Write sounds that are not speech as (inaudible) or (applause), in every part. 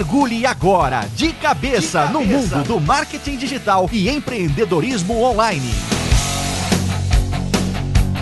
Mergulhe agora de cabeça, de cabeça. no mundo do marketing digital e empreendedorismo online.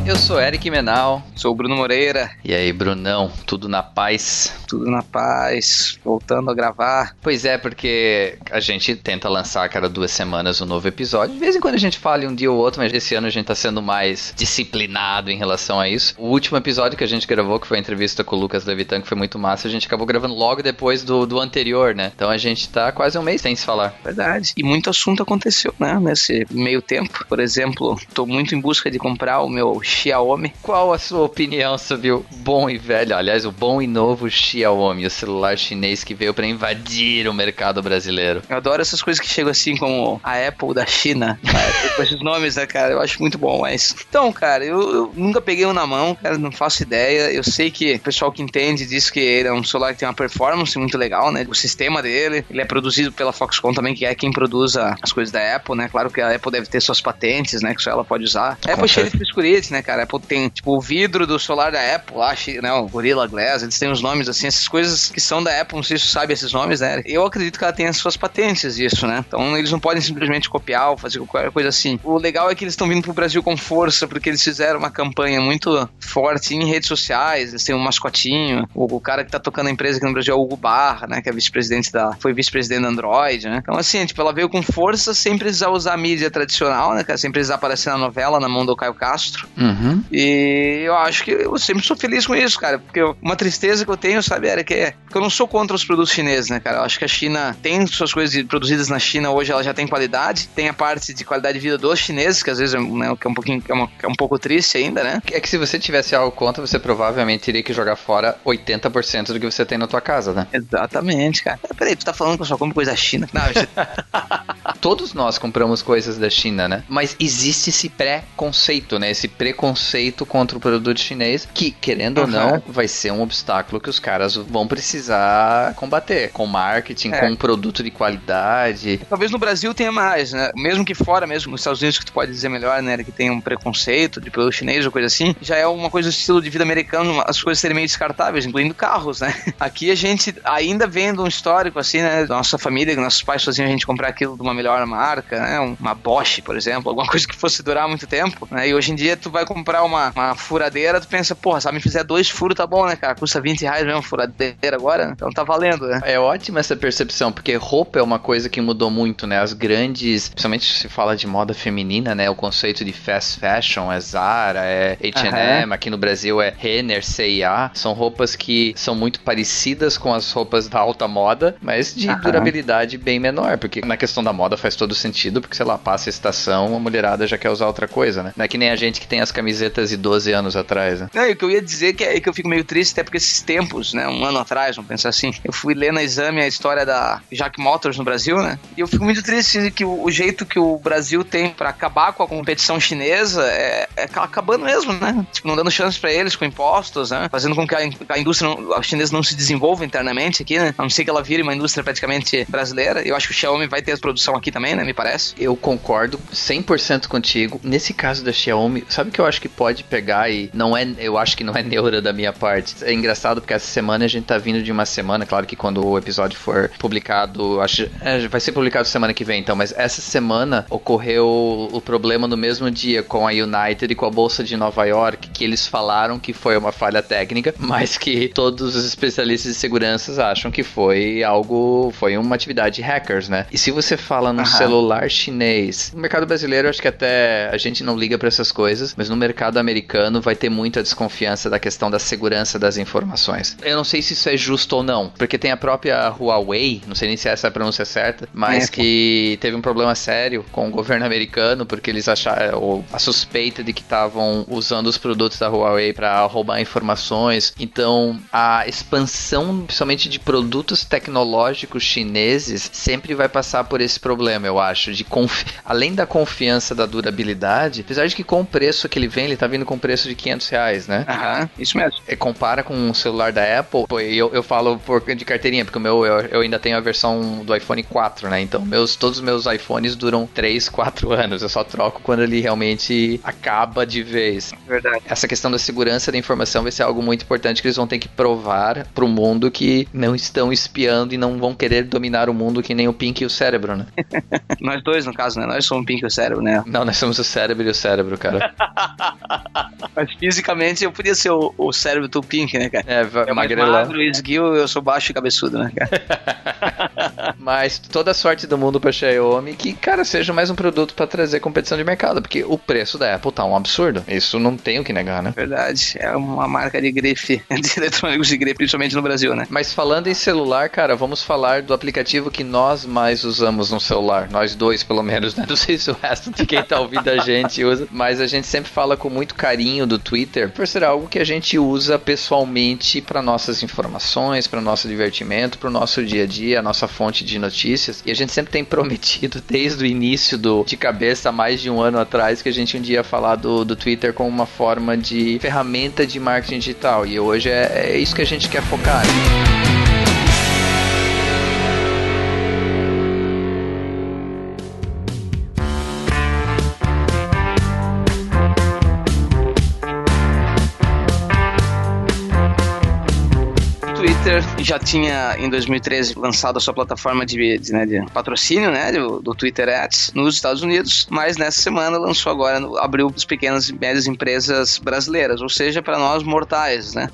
Eu sou Eric Menal. Sou o Bruno Moreira. E aí, Brunão, tudo na paz? Tudo na paz, voltando a gravar. Pois é, porque a gente tenta lançar a cada duas semanas um novo episódio. De vez em quando a gente fala um dia ou outro, mas esse ano a gente tá sendo mais disciplinado em relação a isso. O último episódio que a gente gravou, que foi a entrevista com o Lucas Levitan, que foi muito massa, a gente acabou gravando logo depois do, do anterior, né? Então a gente tá quase um mês sem se falar. Verdade. E muito assunto aconteceu, né? Nesse meio tempo. Por exemplo, tô muito em busca de comprar o meu Xiaomi. Qual a sua opinião sobre o bom e velho, aliás, o bom e novo Xiaomi, o celular chinês que veio para invadir o mercado brasileiro? Eu adoro essas coisas que chegam assim como a Apple da China, (laughs) com esses nomes, né, cara? Eu acho muito bom, mas... Então, cara, eu, eu, nunca peguei um na mão, cara, não faço ideia. Eu sei que o pessoal que entende diz que ele é um celular que tem uma performance muito legal, né? O sistema dele, ele é produzido pela Foxconn também, que é quem produz as coisas da Apple, né? Claro que a Apple deve ter suas patentes, né? Que só ela pode usar. A Apple é cheia de frescurice, né, cara? A Apple tem, tipo, o vidro do celular da Apple, acho, né, o Gorilla Glass, eles têm os nomes assim, essas coisas que são da Apple, não sei se você sabe esses nomes, né? Eu acredito que ela tem as suas patentes disso, né? Então eles não podem simplesmente copiar ou fazer qualquer coisa assim. O legal é que eles estão vindo pro Brasil com força, porque eles fizeram uma campanha muito forte em redes sociais, eles têm um mascotinho, o, o cara que tá tocando a empresa aqui no Brasil é o Hugo Barra, né, que é vice-presidente da, foi vice-presidente da Android, né? Então assim, tipo, ela veio com força sem precisar usar a mídia tradicional, né, cara? Sem precisar aparecer na novela, na mão do Caio Castro. Uhum. E eu acho que eu sempre sou feliz com isso, cara. Porque uma tristeza que eu tenho, sabe, era que, é, que eu não sou contra os produtos chineses, né, cara? Eu acho que a China tem suas coisas produzidas na China hoje, ela já tem qualidade. Tem a parte de qualidade de vida dos chineses, que às vezes né, que é um pouquinho é, uma, é um pouco triste ainda, né? É que se você tivesse algo contra, você provavelmente teria que jogar fora 80% do que você tem na tua casa, né? Exatamente, cara. Peraí, tu tá falando que eu só como coisa China? Não, gente... (laughs) Todos nós compramos coisas da China, né? Mas existe esse pré-conceito, né? Esse preconceito contra o produto chinês, que, querendo uhum. ou não, vai ser um obstáculo que os caras vão precisar combater. Com marketing, é. com um produto de qualidade. Talvez no Brasil tenha mais, né? Mesmo que fora, mesmo nos Estados Unidos, que tu pode dizer melhor, né? Que tem um preconceito de produto chinês ou coisa assim, já é uma coisa do estilo de vida americano, as coisas serem meio descartáveis, incluindo carros, né? (laughs) Aqui a gente ainda vendo um histórico, assim, né? Nossa família, nossos pais faziam a gente comprar aquilo de uma melhor marca, né? Uma Bosch, por exemplo, alguma (laughs) coisa que fosse durar muito tempo, né? E hoje em dia tu vai comprar uma, uma furadeira, tu pensa, porra, se me fizer dois furos tá bom, né, cara? Custa 20 reais mesmo furadeira agora, então tá valendo, né? É ótima essa percepção, porque roupa é uma coisa que mudou muito, né? As grandes, principalmente se fala de moda feminina, né? O conceito de fast fashion é Zara, é H&M, uhum. aqui no Brasil é Renner, C&A, são roupas que são muito parecidas com as roupas da alta moda, mas de uhum. durabilidade bem menor, porque na questão da moda faz todo sentido, porque sei lá, passa a estação, a mulherada já quer usar outra coisa, né? Não é que nem a gente que tem as camisetas de 12 anos atrás, né? Não, e o que eu ia dizer que é que eu fico meio triste, até porque esses tempos, né, um ano atrás, vamos pensar assim, eu fui ler na exame a história da Jack Motors no Brasil, né? E eu fico muito triste que o, o jeito que o Brasil tem para acabar com a competição chinesa é, é, acabando mesmo, né? Tipo, não dando chance para eles com impostos, né? Fazendo com que a, a indústria não, a chinesa não se desenvolva internamente aqui, né? A não ser que ela vire uma indústria praticamente brasileira. Eu acho que o Xiaomi vai ter produção aqui também, né? Me parece. Eu concordo 100% contigo. Nesse caso da Xiaomi, sabe que eu acho que pode pegar e não é, eu acho que não é (laughs) neura da minha parte. É engraçado porque essa semana a gente tá vindo de uma semana, claro que quando o episódio for publicado, acho é, vai ser publicado semana que vem, então, mas essa semana ocorreu o problema no mesmo dia com a United e com a bolsa de Nova York, que eles falaram que foi uma falha técnica, (laughs) mas que todos os especialistas de segurança acham que foi algo, foi uma atividade de hackers, né? E se você fala no uhum. celular chinês, no mercado brasileiro acho que até a gente não liga para essas coisas, mas no mercado americano vai ter muita desconfiança da questão da segurança das informações. Eu não sei se isso é justo ou não, porque tem a própria Huawei, não sei nem se essa é a pronúncia certa, mas é. que teve um problema sério com o governo americano porque eles acharam ou a suspeita de que estavam usando os produtos da Huawei para roubar informações. Então, a expansão, principalmente de produtos tecnológicos chineses, sempre vai passar por esse problema problema, eu acho, de confi além da confiança da durabilidade, apesar de que com o preço que ele vem, ele tá vindo com preço de 500 reais, né? Aham, isso mesmo. E compara com um celular da Apple, pô, eu, eu falo por, de carteirinha, porque o meu, eu, eu ainda tenho a versão do iPhone 4, né? Então, meus, todos os meus iPhones duram 3, 4 (laughs) anos. Eu só troco quando ele realmente acaba de vez. Verdade. Essa questão da segurança da informação vai ser algo muito importante que eles vão ter que provar pro mundo que não estão espiando e não vão querer dominar o mundo que nem o Pink e o cérebro, né? (laughs) (laughs) Nós dois, no caso, né? Nós somos o Pink e o cérebro, né? Não, nós somos o cérebro e o cérebro, cara. (laughs) Mas fisicamente eu podia ser o, o cérebro do Pink, né, cara? É, É mais magrelão. magro, esguio, eu sou baixo e cabeçudo, né, cara? (laughs) Mas toda a sorte do mundo pra Xiaomi que, cara, seja mais um produto pra trazer competição de mercado, porque o preço da Apple tá um absurdo. Isso não tem o que negar, né? Verdade. É uma marca de grife, de eletrônicos de grife, principalmente no Brasil, né? Mas falando em celular, cara, vamos falar do aplicativo que nós mais usamos no celular. Nós dois, pelo menos, né? (laughs) Não sei se o resto de quem tá ouvindo a gente usa, mas a gente sempre fala com muito carinho do Twitter, por ser algo que a gente usa pessoalmente para nossas informações, para nosso divertimento, para o nosso dia a dia, a nossa fonte de notícias. E a gente sempre tem (laughs) prometido desde o início do de cabeça, mais de um ano atrás, que a gente um dia ia falar do, do Twitter como uma forma de ferramenta de marketing digital. E hoje é, é isso que a gente quer focar. O Twitter já tinha em 2013 lançado a sua plataforma de, de, né, de patrocínio, né, do, do Twitter Ads nos Estados Unidos, mas nessa semana lançou agora, no- abriu as pequenas e médias empresas brasileiras, ou seja, para nós mortais, né?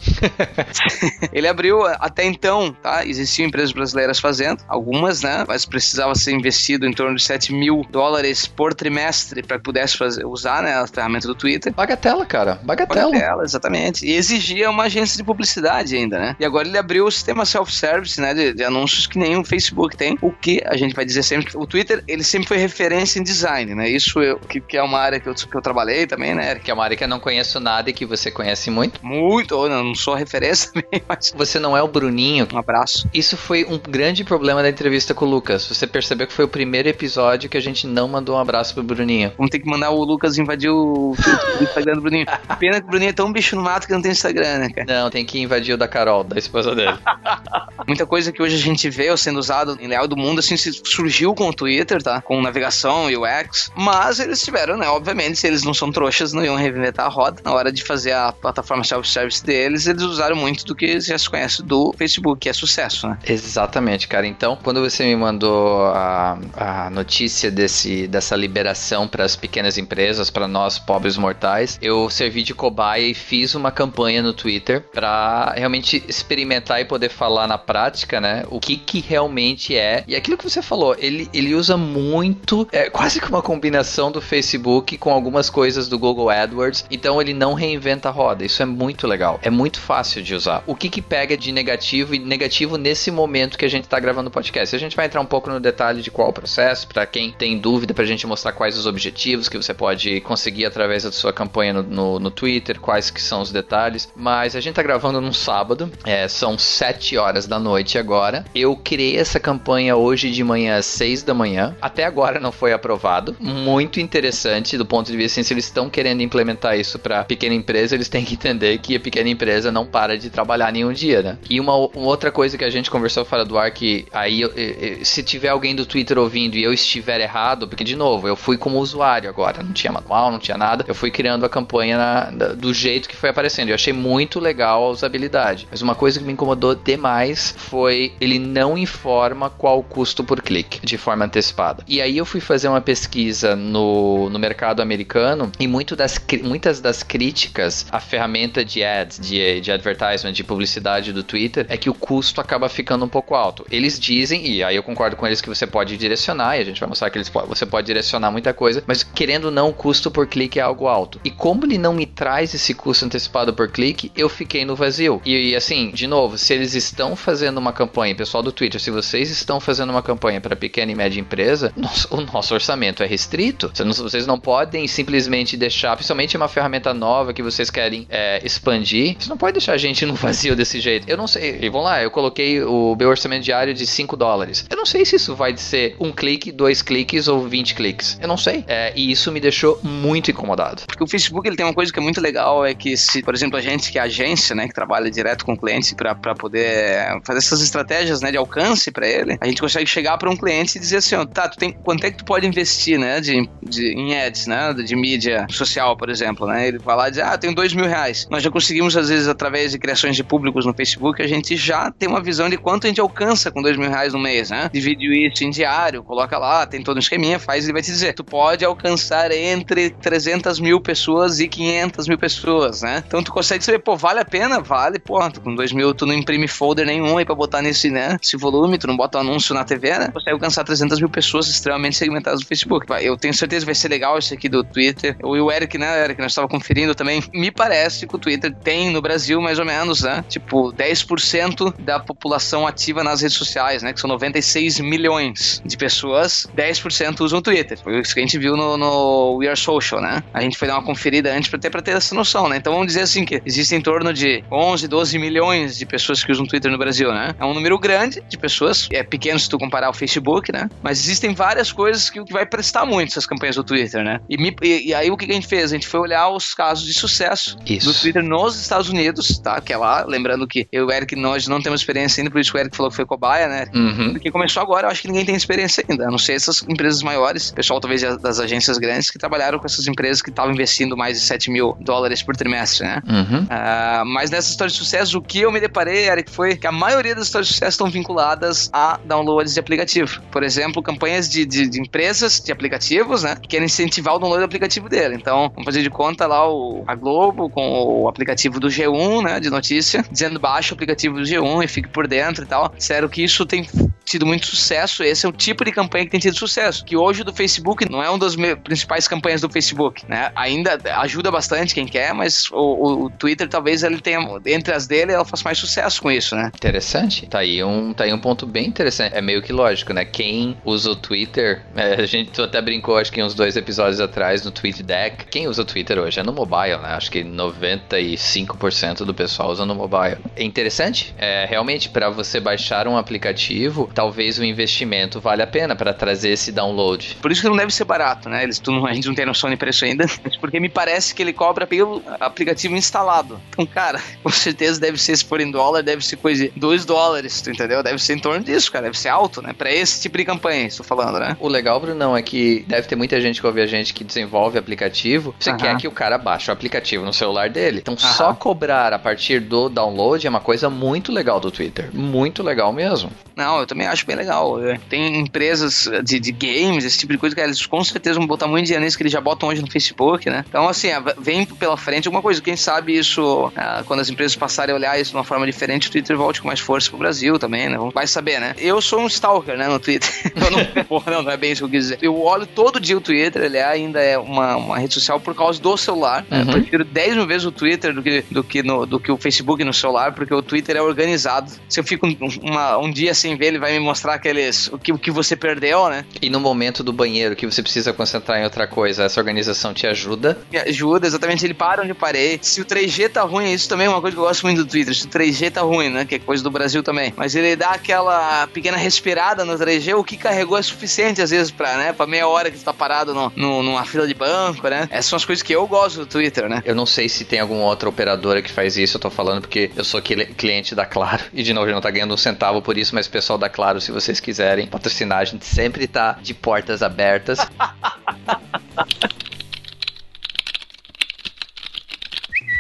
(laughs) Ele abriu até então, tá? Existiam empresas brasileiras fazendo, algumas, né? Mas precisava ser investido em torno de 7 mil dólares por trimestre para que pudesse fazer, usar, né, a ferramenta do Twitter. Bagatela, cara. Bagatela. Bagatela, exatamente. E exigia uma agência de publicidade ainda, né? E agora ele abriu sistema self-service, né? De, de anúncios que nem o Facebook tem. O que a gente vai dizer sempre que o Twitter, ele sempre foi referência em design, né? Isso eu, que, que é uma área que eu, que eu trabalhei também, né? Que é uma área que eu não conheço nada e que você conhece muito. Muito, ou não, não sou referência (laughs) também, mas Você não é o Bruninho. um abraço. Isso foi um grande problema da entrevista com o Lucas. Você percebeu que foi o primeiro episódio que a gente não mandou um abraço pro Bruninho. Vamos ter que mandar o Lucas invadir o, o Instagram do Bruninho. (laughs) Pena que o Bruninho é tão bicho no mato que não tem Instagram, né, cara? Não, tem que invadir o da Carol, da esposa dele. (laughs) Muita coisa que hoje a gente vê sendo usado em leal do mundo, assim, surgiu com o Twitter, tá? Com navegação e UX. Mas eles tiveram, né? Obviamente, se eles não são trouxas, não iam reinventar a roda. Na hora de fazer a plataforma self-service deles, eles usaram muito do que já se conhece do Facebook, que é sucesso, né? Exatamente, cara. Então, quando você me mandou a, a notícia desse, dessa liberação para as pequenas empresas, para nós pobres mortais, eu servi de cobaia e fiz uma campanha no Twitter para realmente experimentar e poder falar na prática, né? O que que realmente é. E aquilo que você falou, ele, ele usa muito, é quase que uma combinação do Facebook com algumas coisas do Google AdWords. Então, ele não reinventa a roda. Isso é muito legal. É muito fácil de usar. O que que pega de negativo e negativo nesse momento que a gente tá gravando o podcast? A gente vai entrar um pouco no detalhe de qual o processo, para quem tem dúvida, pra gente mostrar quais os objetivos que você pode conseguir através da sua campanha no, no, no Twitter, quais que são os detalhes. Mas a gente tá gravando num sábado, é, são 7 horas da noite agora. Eu criei essa campanha hoje de manhã às 6 da manhã. Até agora não foi aprovado. Muito interessante do ponto de vista, assim, se eles estão querendo implementar isso para pequena empresa, eles têm que entender que a pequena empresa não para de trabalhar nenhum dia, né? E uma, uma outra coisa que a gente conversou fora do ar, que aí eu- eu- se tiver alguém do Twitter ouvindo e eu estiver errado, porque de novo, eu fui como usuário agora, não tinha manual, não tinha nada, eu fui criando a campanha na- do jeito que foi aparecendo. Eu achei muito legal a usabilidade. Mas uma coisa que me incomodou demais foi ele não informa qual o custo por clique de forma antecipada. E aí eu fui fazer uma pesquisa no, no mercado americano e muito das, muitas das críticas à ferramenta de ads, de, de advertisement, de publicidade do Twitter, é que o custo acaba ficando um pouco alto. Eles dizem, e aí eu concordo com eles que você pode direcionar, e a gente vai mostrar que eles, você pode direcionar muita coisa, mas querendo ou não, o custo por clique é algo alto. E como ele não me traz esse custo antecipado por clique, eu fiquei no vazio. E, e, assim, de novo, se eles estão fazendo uma campanha, pessoal do Twitter, se vocês estão fazendo uma campanha para pequena e média empresa, (laughs) o nosso orçamento é restrito. Vocês não podem simplesmente deixar, principalmente uma ferramenta nova que vocês querem é, expandir, você não pode deixar a gente no vazio desse jeito. Eu não sei. E vamos lá, eu coloquei o meu orçamento diário de 5 dólares. Eu não sei se isso vai ser um clique, dois cliques ou 20 cliques. Eu não sei. É, e isso me deixou muito incomodado. Porque o Facebook ele tem uma coisa que é muito legal, é que se, por exemplo, a gente que é agência, né, que trabalha direto com clientes para poder fazer essas estratégias, né, de alcance para ele, a gente consegue chegar para um cliente e dizer assim, ó, tá, tu tem quanto é que tu pode investir, né, de, de em ads, né, de mídia social, por exemplo, né? Ele vai lá e diz, ah, tenho dois mil reais. Nós já conseguimos às vezes através de criações de públicos no Facebook, a gente já tem uma visão de quanto a gente alcança com dois mil reais no mês, né? Divide isso em diário, coloca lá, tem todo um esqueminha, faz e vai te dizer, tu pode alcançar entre 300 mil pessoas e 500 mil pessoas, né? Então tu consegue saber, pô, vale a pena? Vale, pô, com dois mil tu não imprime folder nenhum aí pra botar nesse, né, esse volume, tu não bota um anúncio na TV, né? Consegue alcançar 300 mil pessoas extremamente segmentadas no Facebook. Eu tenho certeza que vai ser legal esse aqui do Twitter. O Eric, né, Eric, nós estava conferindo também. Me parece que o Twitter tem no Brasil mais ou menos, né, tipo 10% da população ativa nas redes sociais, né, que são 96 milhões de pessoas, 10% usam o Twitter. Foi isso que a gente viu no, no We Are Social, né? A gente foi dar uma conferida antes ter, pra ter essa noção, né? Então vamos dizer assim que existe em torno de 11, 12 milhões de pessoas que usam Twitter no Brasil, né? É um número grande de pessoas, é pequeno se tu comparar ao Facebook, né? Mas existem várias coisas que, que vai prestar muito essas campanhas do Twitter, né? E, me, e, e, aí o que a gente fez? A gente foi olhar os casos de sucesso isso. do Twitter nos Estados Unidos, tá? Que é lá, lembrando que eu e o Eric, nós não temos experiência ainda, por isso que o Eric falou que foi cobaia, né? Uhum. Porque começou agora, eu acho que ninguém tem experiência ainda, a não ser essas empresas maiores, pessoal talvez das agências grandes que trabalharam com essas empresas que estavam investindo mais de 7 mil dólares por trimestre, né? Uhum. Uh, mas nessa história de sucesso, o que eu me deparei, Eric, foi que a maioria das histórias de sucesso estão vinculadas a downloads de aplicativo. Por exemplo, campanhas de, de, de empresas de aplicativos, né? Que querem incentivar o download do aplicativo dele. Então, vamos fazer de conta lá o, a Globo com o aplicativo do G1, né? De notícia, dizendo baixa o aplicativo do G1 e fique por dentro e tal. Sério que isso tem tido muito sucesso. Esse é o tipo de campanha que tem tido sucesso. Que hoje do Facebook não é uma das principais campanhas do Facebook, né? Ainda ajuda bastante quem quer, mas o, o, Twitter talvez ele tenha, entre as dele, ela faça mais sucesso com isso, né? Interessante. Tá aí um, tá aí um ponto bem interessante. É meio que lógico, né? Quem usa o Twitter, (laughs) é, a gente até brincou, acho que uns dois episódios atrás no Tweet Deck. Quem usa o Twitter hoje é no mobile, né? Acho que 95% do pessoal usa no mobile. É interessante. É, realmente, para você baixar um aplicativo, talvez o investimento vale a pena para trazer esse download. Por isso que não deve ser barato, né? Eles, tu, a gente não tem noção de preço ainda, (laughs) porque me parece que ele cobra pelo aplicativo instalado. Então, cara, (laughs) com certeza deve ser, se for em dólar, deve ser coisa de 2 dólares, tu entendeu? Deve ser em torno disso, cara. Deve ser alto, né? Pra esse tipo de campanha, estou falando, né? O legal, Brunão, é que deve ter muita gente que ouve a gente que desenvolve aplicativo. Você quer que o cara baixe o aplicativo no celular dele. Então, só cobrar a partir do download é uma coisa muito legal do Twitter. Muito legal mesmo. Não, eu também acho bem legal. Tem empresas de, de games, esse tipo de coisa, que eles com certeza vão botar muito dinheiro nisso que eles já botam hoje no Facebook, né? Então, assim, vem pela frente alguma coisa. Quem sabe isso, ah, quando as empresas passarem a olhar isso de uma forma diferente, o Twitter volte com mais força pro Brasil também, né? Vai saber, né? Eu sou um stalker, né, no Twitter. (laughs) não, porra, não, não é bem isso que eu quis dizer. Eu olho todo dia o Twitter, ele é, ainda é uma, uma rede social por causa do celular. Né? Uhum. Eu prefiro 10 mil vezes o Twitter do que, do, que no, do que o Facebook no celular, porque o Twitter é organizado. Se eu fico uma, um dia sem ver, ele vai me mostrar aqueles o que, o que você perdeu, né? E no momento do banheiro que você precisa concentrar em outra coisa, essa organização te ajuda? Me ajuda, exatamente. Ele para onde eu parei. Se o 3G tá ruim, isso também é uma coisa que eu gosto muito do Twitter. Se o 3G tá ruim, né? Que é coisa do Brasil também. Mas ele dá aquela pequena respirada no 3G, o que carregou é suficiente às vezes pra, né? Pra meia hora que você tá parado no, no, numa fila de banco, né? Essas são as coisas que eu gosto do Twitter, né? Eu não sei se tem alguma outra operadora que faz isso, eu tô falando porque eu sou cliente da Claro e de novo, não tá ganhando um centavo por isso, mas pessoal da Claro, se vocês quiserem patrocinar, a gente sempre tá de portas abertas. (laughs)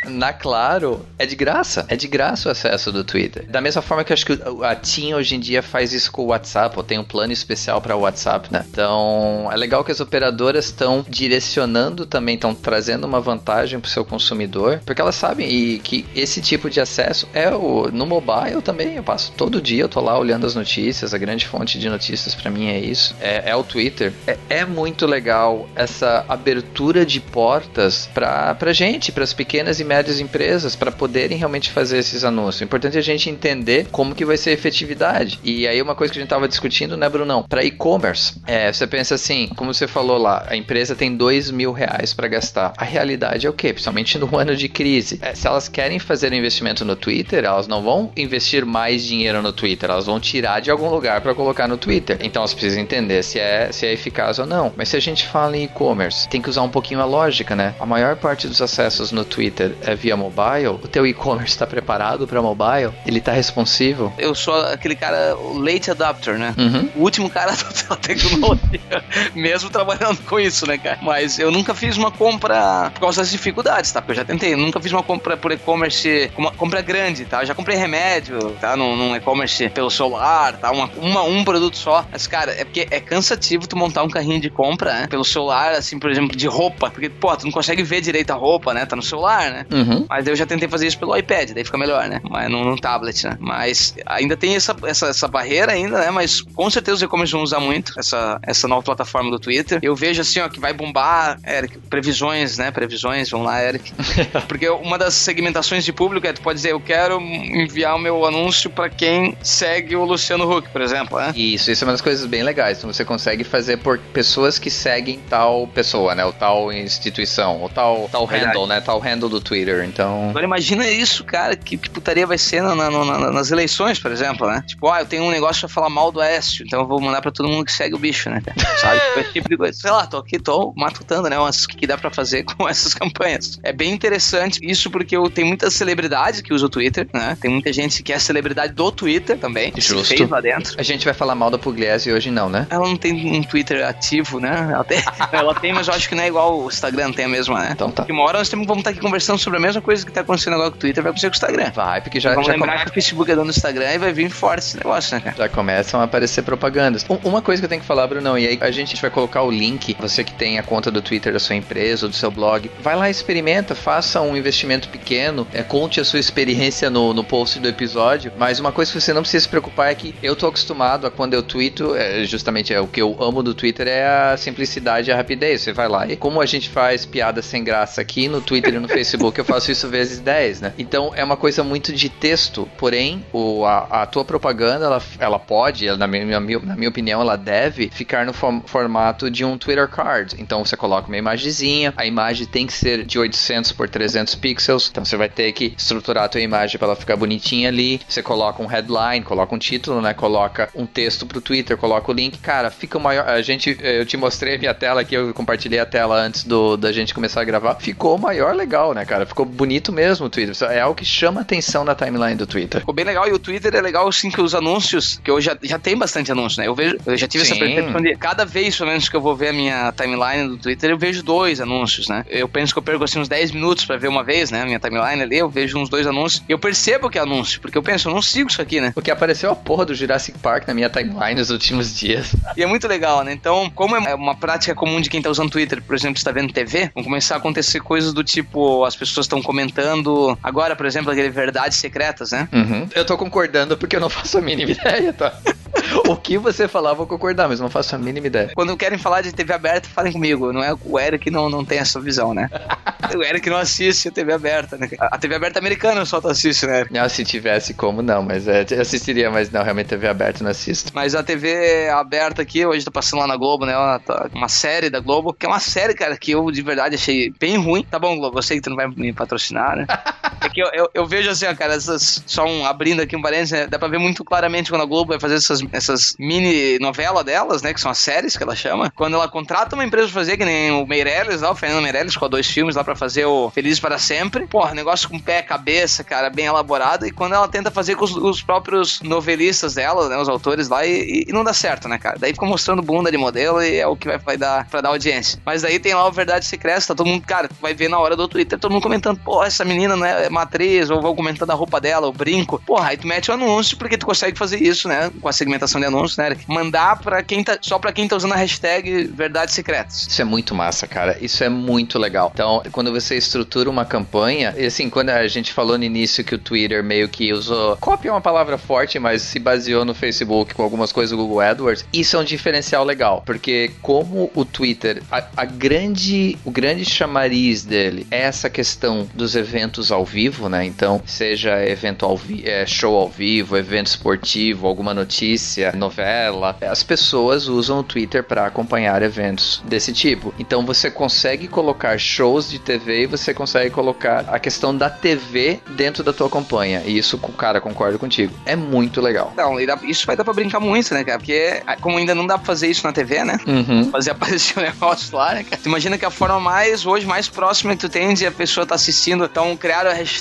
na Claro é de graça. É de graça o acesso do Twitter. Da mesma forma que eu acho que a TIM hoje em dia faz isso com o WhatsApp, ou tem um plano especial para o WhatsApp, né? Então é legal que as operadoras estão direcionando também, estão trazendo uma vantagem para o seu consumidor, porque elas sabem e que esse tipo de acesso é o no mobile também. Eu passo todo dia, eu tô lá olhando as notícias, a grande fonte de notícias para mim é isso, é, é o Twitter. É, é, muito legal essa abertura de portas para pra gente, para as pequenas e médias médias empresas para poderem realmente fazer esses anúncios. O importante é a gente entender como que vai ser a efetividade. E aí uma coisa que a gente estava discutindo, né, Brunão? Para e-commerce, é, você pensa assim, como você falou lá, a empresa tem dois mil reais para gastar. A realidade é o quê? Principalmente no (laughs) ano de crise. É, se elas querem fazer investimento no Twitter, elas não vão investir mais dinheiro no Twitter, elas vão tirar de algum lugar para colocar no Twitter. Então elas precisam entender se é, se é eficaz ou não. Mas se a gente fala em e-commerce, tem que usar um pouquinho a lógica, né? A maior parte dos acessos no Twitter é via mobile. O teu e-commerce está preparado para mobile? Ele está responsivo? Eu sou aquele cara, o late adopter, né? Uhum. O último cara (laughs) da tecnologia, mesmo trabalhando com isso, né, cara? Mas eu nunca fiz uma compra por causa das dificuldades, tá? Porque eu já tentei, eu nunca fiz uma compra por e-commerce, uma compra grande, tá? Eu já comprei remédio, tá? Num, num e-commerce pelo celular, tá? Uma, uma, um produto só. Mas, cara, é porque é cansativo tu montar um carrinho de compra, né? Pelo celular, assim, por exemplo, de roupa. Porque, pô, tu não consegue ver direito a roupa, né? Tá no celular, né? Uhum. Mas eu já tentei fazer isso pelo iPad, daí fica melhor, né? Mas num, num tablet, né? Mas ainda tem essa, essa, essa barreira ainda, né? Mas com certeza os e-commerce vão usar muito essa, essa nova plataforma do Twitter. Eu vejo assim, ó, que vai bombar, Eric, previsões, né? Previsões, vamos lá, Eric. (laughs) Porque uma das segmentações de público é, tu pode dizer, eu quero enviar o meu anúncio para quem segue o Luciano Huck, por exemplo, né? Isso, isso é uma das coisas bem legais. Então você consegue fazer por pessoas que seguem tal pessoa, né? Ou tal instituição, ou tal, tal handle, né? Tal handle do Twitter. Então. Agora imagina isso, cara, que, que putaria vai ser na, na, na, nas eleições, por exemplo, né? Tipo, ah, eu tenho um negócio pra falar mal do Aécio, então eu vou mandar pra todo mundo que segue o bicho, né? (laughs) Sabe? Esse tipo de coisa. Sei lá, tô aqui, tô matutando, né? Umas que dá pra fazer com (laughs) essas campanhas. É bem interessante isso porque eu tenho muitas celebridades que usam o Twitter, né? Tem muita gente que é celebridade do Twitter também. que se Justo. Fez lá dentro. A gente vai falar mal da Pugliese hoje não, né? Ela não tem um Twitter ativo, né? Ela tem, (laughs) ela tem, mas eu acho que não é igual o Instagram tem a mesma, né? Então tá. Que uma hora nós temos, vamos estar aqui conversando sobre a mesma coisa que tá acontecendo agora com o Twitter, vai acontecer com o Instagram. Vai, porque já, vamos já, lembrar come- que o Facebook é dono do Instagram e vai vir forte esse negócio, né, cara? já começam a aparecer propagandas. Um- Uma coisa que eu tenho que falar, Brunão, e aí a gente vai colocar o link, você que tem a conta do Twitter da sua empresa ou do seu blog, vai lá, experimenta, faça um investimento pequeno, é, conte a sua experiência no, no post do episódio, mas uma coisa que você não precisa se preocupar é que eu tô acostumado a quando eu tweeto, é, justamente é, o que eu amo do Twitter é a simplicidade e a rapidez. Você vai lá e como a gente faz piada sem graça aqui no Twitter e no (laughs) Facebook, eu faço isso vezes 10, né? Então é uma coisa muito de texto, porém o, a, a tua propaganda ela, ela pode, ela, na, minha, na minha- opinião, ela deve ficar no form- formato de um Twitter card. Então você coloca uma imagenzinha, a imagem tem que ser de 800 por 300 pixels, então você vai ter que estruturar a tua imagem para ela ficar bonitinha ali. Você coloca um headline, coloca um título, né? Coloca um texto pro Twitter, coloca o link. Cara, fica maior. A gente, eu te mostrei a minha tela aqui, eu compartilhei a tela antes do, da gente começar a gravar. Ficou maior legal, né, cara? Ficou bonito mesmo o Twitter. É algo que chama atenção na timeline do Twitter. Ficou bem legal e o Twitter é legal assim que os anúncios, que hoje já, já tem bastante anúncio, né? Eu vejo, eu já tive essa Sim. percepção de cada vez, pelo menos que eu vou ver a minha timeline do Twitter, eu vejo dois anúncios, né? Eu penso que eu perco assim uns 10 minutos pra ver uma vez, né? A minha timeline ali, eu vejo uns dois anúncios e eu percebo que é anúncio, porque eu penso, eu não sigo isso aqui, né? Porque apareceu a porra do Jurassic Park na minha timeline nos últimos dias. E é muito legal, né? Então, como é uma prática comum de quem tá usando Twitter, por exemplo, está vendo TV, vão começar a acontecer coisas do tipo, as pessoas estão comentando, agora, por exemplo, aquele Verdades Secretas, né? Uhum. Eu tô concordando porque eu não (laughs) faço a mínima ideia, tá? (laughs) o que você falar, vou concordar, mas não faço a mínima ideia. Quando querem falar de TV aberta, falem comigo. Não é o Eric não, não tem essa visão, né? (laughs) o Eric não assiste a TV aberta, né? A TV aberta americana só tu assiste, né? Não, se tivesse como, não, mas é, eu assistiria, mas não, realmente TV aberta eu não assisto. Mas a TV aberta aqui, hoje tá passando lá na Globo, né? Uma, tá- uma série da Globo, que é uma série, cara, que eu de verdade achei bem ruim. Tá bom, Globo, eu sei que tu não vai me patrocinar, né? (laughs) É que eu, eu, eu vejo assim, ó, cara, essas. Só um abrindo aqui um parênteses, né? Dá pra ver muito claramente quando a Globo vai fazer essas, essas mini novela delas, né? Que são as séries que ela chama. Quando ela contrata uma empresa pra fazer, que nem o Meirelles lá, o Fernando Meirelles, com dois filmes lá pra fazer o Feliz para Sempre. Porra, negócio com pé, cabeça, cara, bem elaborado. E quando ela tenta fazer com os, os próprios novelistas dela, né? Os autores lá, e, e não dá certo, né, cara? Daí fica mostrando bunda de modelo e é o que vai, vai dar pra dar audiência. Mas daí tem lá o Verdade Secreta, tá todo mundo, cara, vai ver na hora do Twitter, todo mundo comentando, pô, essa menina não é, matriz, ou vão comentando a roupa dela, o brinco. Porra, aí tu mete o anúncio, porque tu consegue fazer isso, né? Com a segmentação de anúncios, né? Mandar para quem tá, só para quem tá usando a hashtag verdades secretas. Isso é muito massa, cara. Isso é muito legal. Então, quando você estrutura uma campanha, assim, quando a gente falou no início que o Twitter meio que usou. Cópia é uma palavra forte, mas se baseou no Facebook com algumas coisas do Google AdWords, isso é um diferencial legal. Porque como o Twitter, a, a grande. O grande chamariz dele é essa questão dos eventos ao vivo, né? Então, seja evento ao vi é, show ao vivo, evento esportivo, alguma notícia, novela, as pessoas usam o Twitter para acompanhar eventos desse tipo. Então você consegue colocar shows de TV e você consegue colocar a questão da TV dentro da tua campanha. E isso, cara, concordo contigo. É muito legal. Não, isso vai dar pra brincar muito, né, cara? Porque como ainda não dá pra fazer isso na TV, né? Uhum. Fazer aparecer (laughs) o um negócio lá, né, cara? Tu imagina que a forma mais, hoje, mais próxima que tu tens e a pessoa tá assistindo, então criaram a hashtag,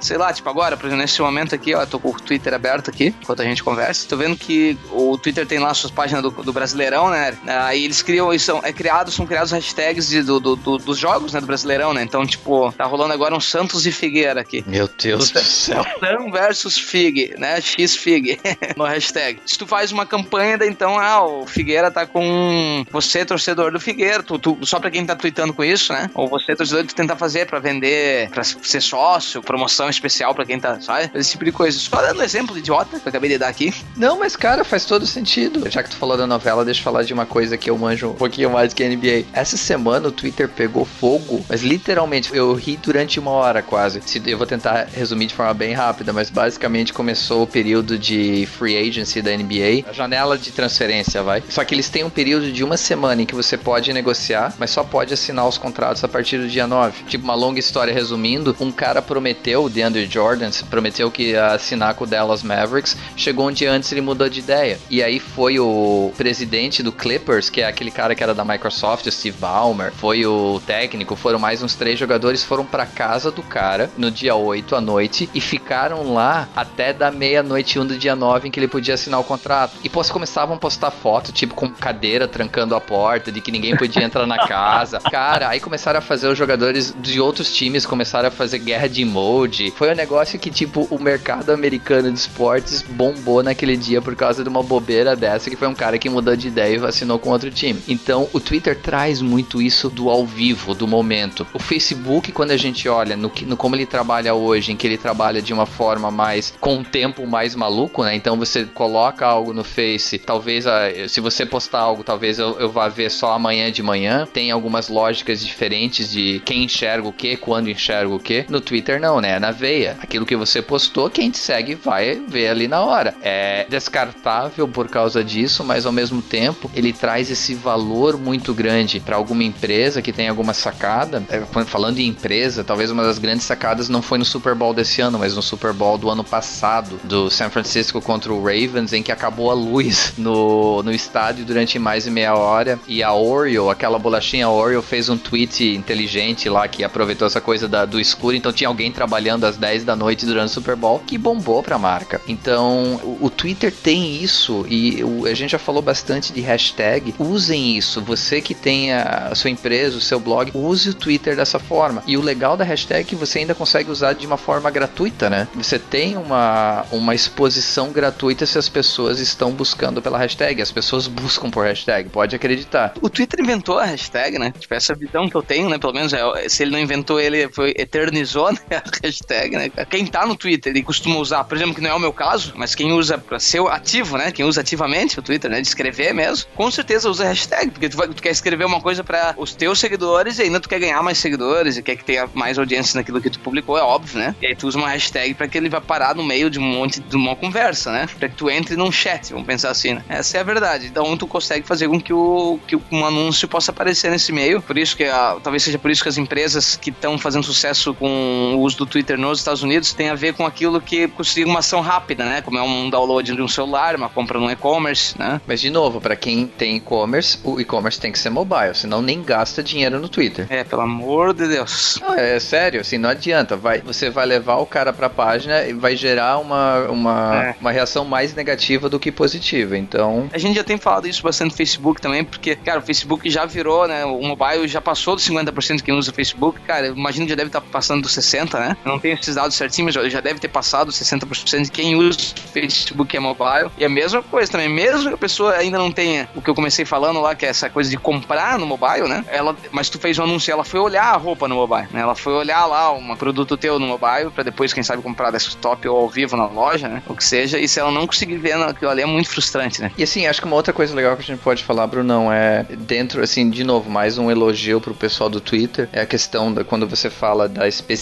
sei lá, tipo agora, por exemplo, nesse momento aqui, ó, tô com o Twitter aberto aqui, enquanto a gente conversa. Tô vendo que o Twitter tem lá suas páginas do, do Brasileirão, né? Aí eles criam, eles são, é criado, são criados hashtags de, do, do, do, dos jogos, né, do Brasileirão, né? Então, tipo, tá rolando agora um Santos e Figueira aqui. Meu Deus do céu. Sam versus Fig, né? X-Fig (laughs) no hashtag. Se tu faz uma campanha, então, ah, o Figueira tá com você, torcedor do Figueira, tu, tu, só pra quem tá tweetando com isso, né? Ou você, torcedor, tu tentar fazer pra vender, pra ser sócio, promoção especial pra quem tá, sabe? Esse tipo de coisa. Só dando exemplo idiota que eu acabei de dar aqui. Não, mas cara, faz todo sentido. Já que tu falou da novela, deixa eu falar de uma coisa que eu manjo um pouquinho mais que a NBA. Essa semana o Twitter pegou fogo, mas literalmente eu ri durante uma hora quase. Eu vou tentar resumir de forma bem rápida, mas basicamente começou o período de free agency da NBA, a janela de transferência, vai. Só que eles têm um período de uma semana em que você pode negociar, mas só pode assinar os contratos a partir do dia 9. Tipo, uma longa história resumindo, um cara prometeu, o DeAndre Jordan, prometeu que ia assinar com o Dallas Mavericks, chegou um dia antes ele mudou de ideia. E aí foi o presidente do Clippers, que é aquele cara que era da Microsoft, o Steve Ballmer, foi o técnico, foram mais uns três jogadores, foram para casa do cara no dia 8 à noite e ficaram lá até da meia-noite 1 do dia 9 em que ele podia assinar o contrato. E pô, começavam a postar foto, tipo, com cadeira trancando a porta, de que ninguém podia entrar na (laughs) casa. Cara, aí começaram a fazer os jogadores de outros times, começaram a fazer guerra de emoji. Foi um negócio que, tipo, o mercado americano de esportes bombou naquele dia por causa de uma bobeira dessa, que foi um cara que mudou de ideia e assinou com outro time. Então, o Twitter traz muito isso do ao vivo, do momento. O Facebook, quando a gente olha no, no como ele trabalha hoje, em que ele trabalha de uma forma mais com um tempo mais maluco, né? Então você coloca algo no Face, talvez a, se você postar algo, talvez eu, eu vá ver só amanhã de manhã. Tem algumas lógicas diferentes de quem enxerga o que, quando enxerga o que. No Twitter não, né? É na veia. Aquilo que você postou, quem te segue vai ver ali na hora. É descartável por causa disso, mas ao mesmo tempo ele traz esse valor muito grande para alguma empresa que tem alguma sacada. É, falando em empresa, talvez uma das grandes sacadas não foi no Super Bowl desse ano, mas no Super Bowl do ano passado, do San Francisco contra o Ravens, em que acabou a luz no, no estádio durante mais de meia hora e a Oreo, aquela bolachinha Oreo, fez um tweet inteligente lá que aproveitou essa coisa da, do escuro, então tinha alguém trabalhando às 10 da noite durante o Super Bowl que bombou pra marca. Então o, o Twitter tem isso e o, a gente já falou bastante de hashtag. Usem isso. Você que tem a, a sua empresa, o seu blog, use o Twitter dessa forma. E o legal da hashtag é que você ainda consegue usar de uma forma gratuita, né? Você tem uma, uma exposição gratuita se as pessoas estão buscando pela hashtag. As pessoas buscam por hashtag, pode acreditar. O Twitter inventou a hashtag, né? Tipo, essa visão que eu tenho, né? Pelo menos, é, se ele não inventou, ele foi, eternizou (laughs) né? a hashtag, né? Quem tá no Twitter, ele costuma usar, por exemplo, que não é o meu caso, mas quem usa pra ser ativo, né? Quem usa ativamente o Twitter, né? De escrever mesmo, com certeza usa hashtag, porque tu, vai, tu quer escrever uma coisa para os teus seguidores e ainda tu quer ganhar mais seguidores e quer que tenha mais audiência naquilo que tu publicou, é óbvio, né? E aí tu usa uma hashtag para que ele vá parar no meio de um monte de uma conversa, né? Pra que tu entre num chat, vamos pensar assim, né? Essa é a verdade. Então tu consegue fazer com que, o, que um anúncio possa aparecer nesse meio. Por isso que a, talvez seja por isso que as empresas que estão fazendo sucesso com o uso do Twitter nos Estados Unidos tem a ver com aquilo que conseguir uma ação rápida, né? Como é um download de um celular, uma compra no e-commerce, né? Mas de novo, para quem tem e-commerce, o e-commerce tem que ser mobile, senão nem gasta dinheiro no Twitter. É, pelo amor de Deus. Não, é sério, assim, não adianta. Vai, você vai levar o cara pra página e vai gerar uma, uma, é. uma reação mais negativa do que positiva. Então. A gente já tem falado isso bastante no Facebook também, porque, cara, o Facebook já virou, né? O mobile já passou dos 50% quem usa o Facebook. Cara, imagino que já deve estar tá passando dos 60, né? Não tenho esses dados certinhos, mas já deve ter passado 60% de quem usa Facebook é mobile. E a mesma coisa também, mesmo que a pessoa ainda não tenha o que eu comecei falando lá, que é essa coisa de comprar no mobile, né? Ela, mas tu fez um anúncio, ela foi olhar a roupa no mobile, né? Ela foi olhar lá um produto teu no mobile para depois, quem sabe, comprar desktop ou ao vivo na loja, né? O que seja. E se ela não conseguir ver aquilo ali é muito frustrante, né? E assim, acho que uma outra coisa legal que a gente pode falar, Brunão, é dentro, assim, de novo, mais um elogio pro pessoal do Twitter, é a questão da quando você fala da especificidade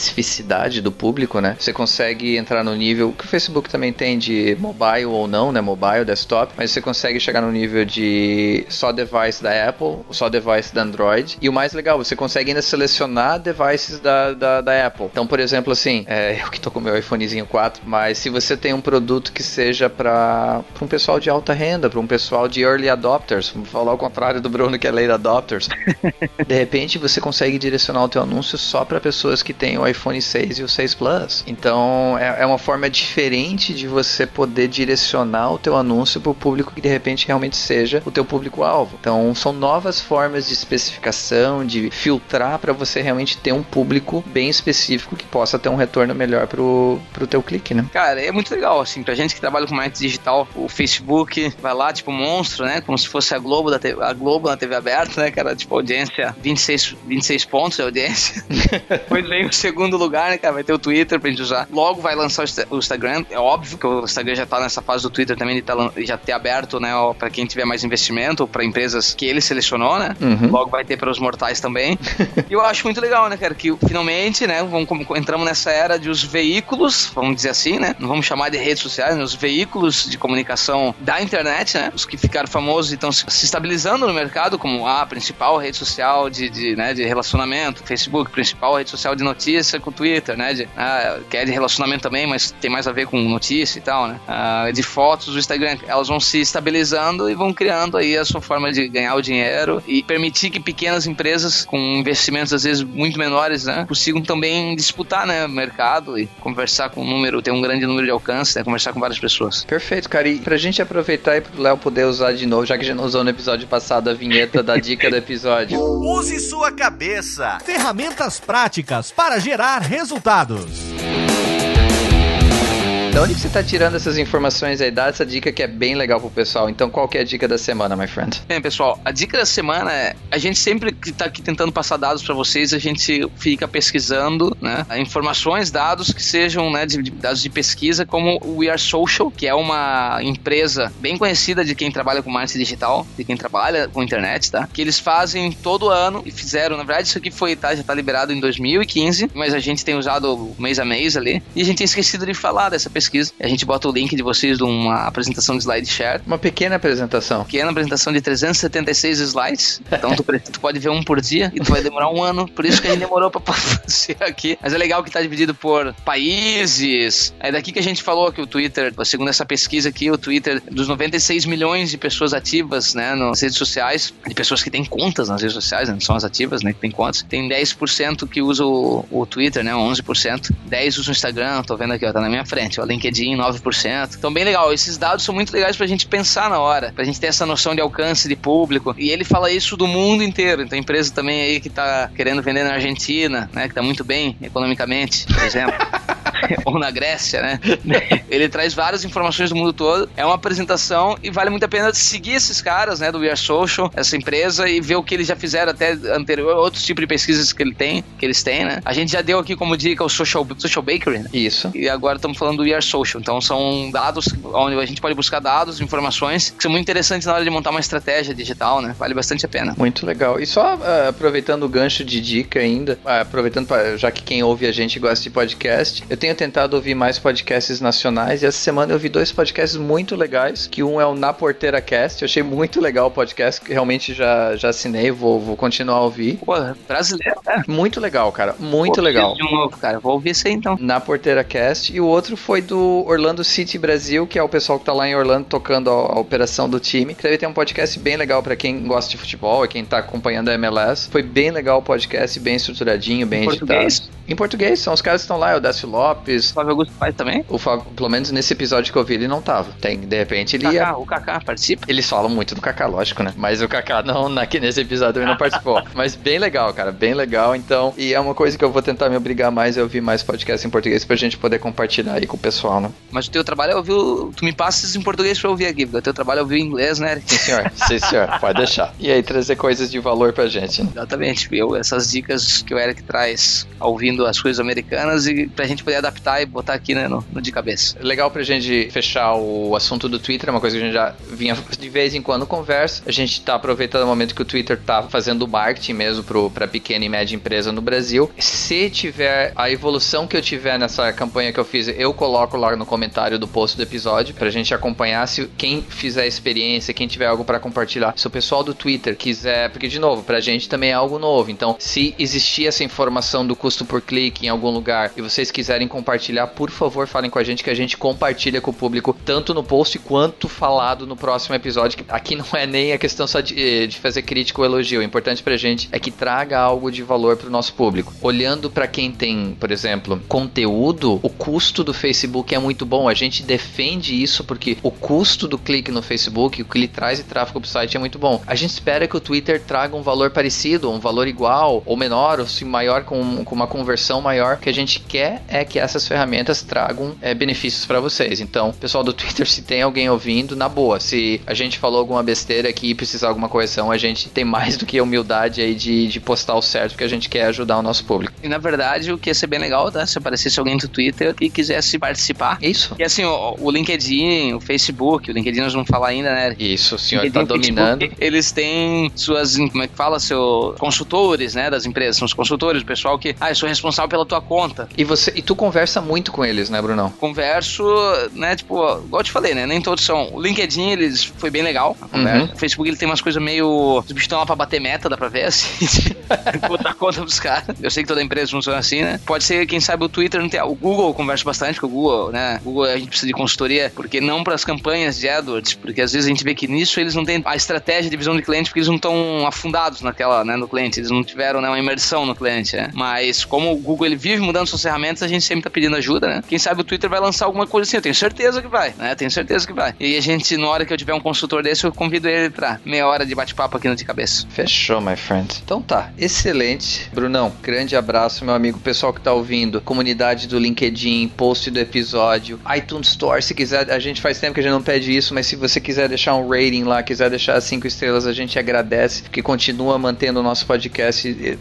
do público, né? Você consegue entrar no nível que o Facebook também tem de mobile ou não, né? Mobile, desktop, mas você consegue chegar no nível de só device da Apple, só device da Android. E o mais legal, você consegue ainda selecionar devices da, da, da Apple. Então, por exemplo, assim, é, (laughs) eu que tô com meu iPhonezinho 4, mas se você tem um produto que seja para um pessoal de alta renda, para um pessoal de early adopters, vamos falar ao contrário do Bruno que é late adopters, (laughs) de repente você consegue direcionar o teu anúncio só para pessoas que têm o iPhone 6 e o 6 Plus. Então, é, é uma forma diferente de você poder direcionar o teu anúncio para o público que de repente realmente seja o teu público-alvo. Então, são novas formas de especificação, de filtrar para você realmente ter um público bem específico que possa ter um retorno melhor pro, pro teu clique, né? Cara, é muito legal, assim, pra gente que trabalha com marketing digital, o Facebook vai lá, tipo, monstro, né? Como se fosse a Globo, da TV, a Globo na TV aberta, né, cara? Tipo, audiência, 26, 26 pontos de audiência. (laughs) Depois vem o segundo lugar, né, cara? Vai ter o Twitter pra gente usar. Logo vai lançar o Instagram. É óbvio que o Instagram já tá nessa fase do Twitter também de tá, já ter aberto, né, pra quem tiver mais investimento, pra empresas que ele selecionou, né? Uhum. Logo vai ter para os mortais também. (laughs) e eu acho muito legal, né, cara, que finalmente, né, vamos, entramos nessa era de os veículos, vamos dizer assim, né? Não vamos chamar de redes sociais, né, os veículos de comunicação da internet, né? Os que ficaram famosos e estão se estabilizando no mercado como a principal rede social de, de, né, de relacionamento, Facebook, principal rede social de notícia com o Twitter, né? De, ah, que é de relacionamento também, mas tem mais a ver com notícia e tal, né? Ah, de fotos, o Instagram, elas vão se estabilizando e vão criando aí a sua forma de ganhar o dinheiro e permitir que pequenas empresas com investimentos às vezes muito menores, né, consigam também disputar, né, o mercado e conversar com um número, ter um grande número de alcance, né, conversar com várias pessoas. Perfeito, cara. E pra gente aproveitar e pro Léo poder usar de novo, já que a gente não usou no episódio passado a vinheta da dica do episódio. (laughs) Use sua cabeça. Ferramentas práticas para gerar resultados. Da onde que você tá tirando essas informações aí? Dá essa dica que é bem legal pro pessoal. Então, qual que é a dica da semana, my friend? Bem, pessoal, a dica da semana é a gente sempre que tá aqui tentando passar dados para vocês, a gente fica pesquisando, né, informações, dados que sejam, né, de, de, dados de pesquisa, como o We Are Social, que é uma empresa bem conhecida de quem trabalha com marketing digital, de quem trabalha com internet, tá? Que eles fazem todo ano e fizeram, na verdade, isso aqui foi, tá, já tá liberado em 2015, mas a gente tem usado mês a mês ali, e a gente tem esquecido de falar dessa pesquisa pesquisa. A gente bota o link de vocês de uma apresentação de SlideShare. Uma pequena apresentação. Pequena apresentação de 376 slides. Então tu, tu, pode ver um por dia e tu vai demorar um ano. Por isso que a gente demorou pra (laughs) fazer aqui. Mas é legal que tá dividido por países. É daqui que a gente falou que o Twitter, segundo essa pesquisa aqui, o Twitter, dos 96 milhões de pessoas ativas, né, nas redes sociais, de pessoas que têm contas nas redes sociais, né, não são as ativas, né, que têm contas, tem 10% que usa o, o Twitter, né, 11%. 10 usa o Instagram, tô vendo aqui, ó, tá na minha frente. Ó, LinkedIn 9%. Então, bem legal. Esses dados são muito legais pra gente pensar na hora, pra gente ter essa noção de alcance de público. E ele fala isso do mundo inteiro. Então, empresa também aí que tá querendo vender na Argentina, né, que tá muito bem economicamente, por exemplo. (laughs) (laughs) ou na Grécia, né? (laughs) Ele traz várias informações do mundo todo. É uma apresentação e vale muito a pena seguir esses caras, né, do We Are Social, essa empresa e ver o que eles já fizeram até anterior, outros tipos de pesquisas que ele tem, que eles têm, né? A gente já deu aqui como dica o Social, social Bakery, né? Isso. E agora estamos falando do We Are Social. Então são dados onde a gente pode buscar dados, informações que são muito interessantes na hora de montar uma estratégia digital, né? Vale bastante a pena. Muito legal. E só uh, aproveitando o gancho de dica ainda, uh, aproveitando pra, já que quem ouve a gente gosta de podcast, eu tenho tentado ouvir mais podcasts nacionais e essa semana eu vi dois podcasts muito legais, que um é o Na Porteira Cast, eu achei muito legal o podcast, que realmente já, já assinei, vou, vou continuar a ouvir. Pô, brasileiro, né? Muito legal, cara, muito Pô, legal. De novo, cara, vou ouvir isso aí então. Na Porteira Cast e o outro foi do Orlando City Brasil, que é o pessoal que tá lá em Orlando tocando a, a operação do time, que deve ter um podcast bem legal para quem gosta de futebol e quem tá acompanhando a MLS. Foi bem legal o podcast, bem estruturadinho, bem em editado. Português? Em português, são os caras que estão lá, é o Décio Lopes, Lopes. O Flávio Augusto faz também? O Fábio, pelo menos nesse episódio que eu vi, ele não tava. Tem, de repente ele ia. Kaká, o Kaká participa? Eles falam muito do Kaká, lógico, né? Mas o Kaká não, aqui nesse episódio também não participou. (laughs) Mas bem legal, cara, bem legal. Então, e é uma coisa que eu vou tentar me obrigar mais a ouvir mais podcasts em português pra gente poder compartilhar aí com o pessoal, né? Mas o teu trabalho é ouvir. o- Tu me passas em português pra ouvir aqui, porque o teu trabalho é ouvir em inglês, né, Eric? Sim, senhor. Sim, senhor. Pode deixar. E aí, trazer coisas de valor pra gente, né? Exatamente, eu, essas dicas que o Eric traz ouvindo as coisas americanas e pra gente poder adaptar e botar aqui né, no, no de cabeça. Legal pra gente fechar o assunto do Twitter, é uma coisa que a gente já vinha (laughs) de vez em quando conversa. A gente tá aproveitando o momento que o Twitter tá fazendo marketing mesmo pro, pra pequena e média empresa no Brasil. Se tiver a evolução que eu tiver nessa campanha que eu fiz, eu coloco lá no comentário do post do episódio pra gente acompanhar se quem fizer experiência, quem tiver algo pra compartilhar. Se o pessoal do Twitter quiser, porque de novo, pra gente também é algo novo. Então, se existir essa informação do custo por clique em algum lugar e vocês quiserem compartilhar, por favor, falem com a gente que a gente compartilha com o público, tanto no post quanto falado no próximo episódio. Aqui não é nem a questão só de, de fazer crítica ou elogio. O importante pra gente é que traga algo de valor pro nosso público. Olhando pra quem tem, por exemplo, conteúdo, o custo do Facebook é muito bom. A gente defende isso porque o custo do clique no Facebook, o que ele traz de tráfego pro site é muito bom. A gente espera que o Twitter traga um valor parecido, um valor igual, ou menor, ou se maior, com, com uma conversão maior. O que a gente quer é que essas ferramentas tragam é, benefícios para vocês. Então, pessoal do Twitter, (laughs) se tem alguém ouvindo, na boa, se a gente falou alguma besteira aqui e precisar alguma correção, a gente tem mais (laughs) do que a humildade aí de, de postar o certo, porque a gente quer ajudar o nosso público. E na verdade, o que ia ser bem legal, tá? Se aparecesse alguém do Twitter e quisesse participar. Isso. E assim, o, o LinkedIn, o Facebook, o LinkedIn nós vamos falar ainda, né? Isso, o senhor LinkedIn tá dominando. Facebook, Eles têm suas, como é que fala, seus consultores, né, das empresas, são os consultores, o pessoal que, ah, eu sou responsável pela tua conta. E você e tu conversa muito com eles, né, Brunão? Converso, né, tipo, igual eu te falei, né, nem todos são. O LinkedIn, eles, foi bem legal a conversa. Uhum. O Facebook, ele tem umas coisas meio, os bichos estão lá pra bater meta, dá pra ver, (laughs) assim, botar conta pros caras. Eu sei que toda empresa funciona assim, né. Pode ser, quem sabe, o Twitter não tem, o Google eu converso bastante com o Google, né, o Google a gente precisa de consultoria, porque não pras campanhas de AdWords, porque às vezes a gente vê que nisso eles não têm a estratégia de visão de cliente, porque eles não estão afundados naquela, né, no cliente, eles não tiveram, né, uma imersão no cliente, né. Mas como o Google, ele vive mudando suas ferramentas, a gente sempre tá pedindo ajuda, né. Quem sabe o Twitter vai lançar alguma coisa assim, eu tenho certeza que vai, né, tenho certeza que vai. E a gente, na hora que eu tiver um consultor desse, eu convido ele pra meia hora de bate-papo aqui no De Cabeça. Fechou, my friend. Então tá, excelente. Brunão, grande abraço, meu amigo. Pessoal que tá ouvindo, comunidade do LinkedIn, post do episódio, iTunes Store, se quiser, a gente faz tempo que a gente não pede isso, mas se você quiser deixar um rating lá, quiser deixar cinco estrelas, a gente agradece, que continua mantendo o nosso podcast, eh,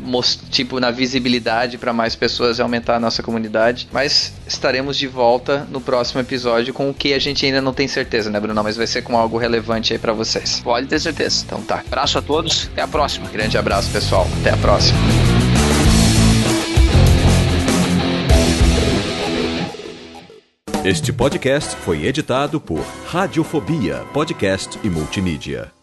tipo, na visibilidade para mais pessoas e aumentar a nossa comunidade. Mas estaremos de volta no próximo episódio com o que a gente ainda não tem certeza, né, Brunão? Mas vai ser com algo relevante aí para vocês. Pode ter certeza. Então tá. Abraço a todos, até a próxima. Grande abraço, pessoal. Até a próxima. Este podcast foi editado por Radiofobia, podcast e multimídia.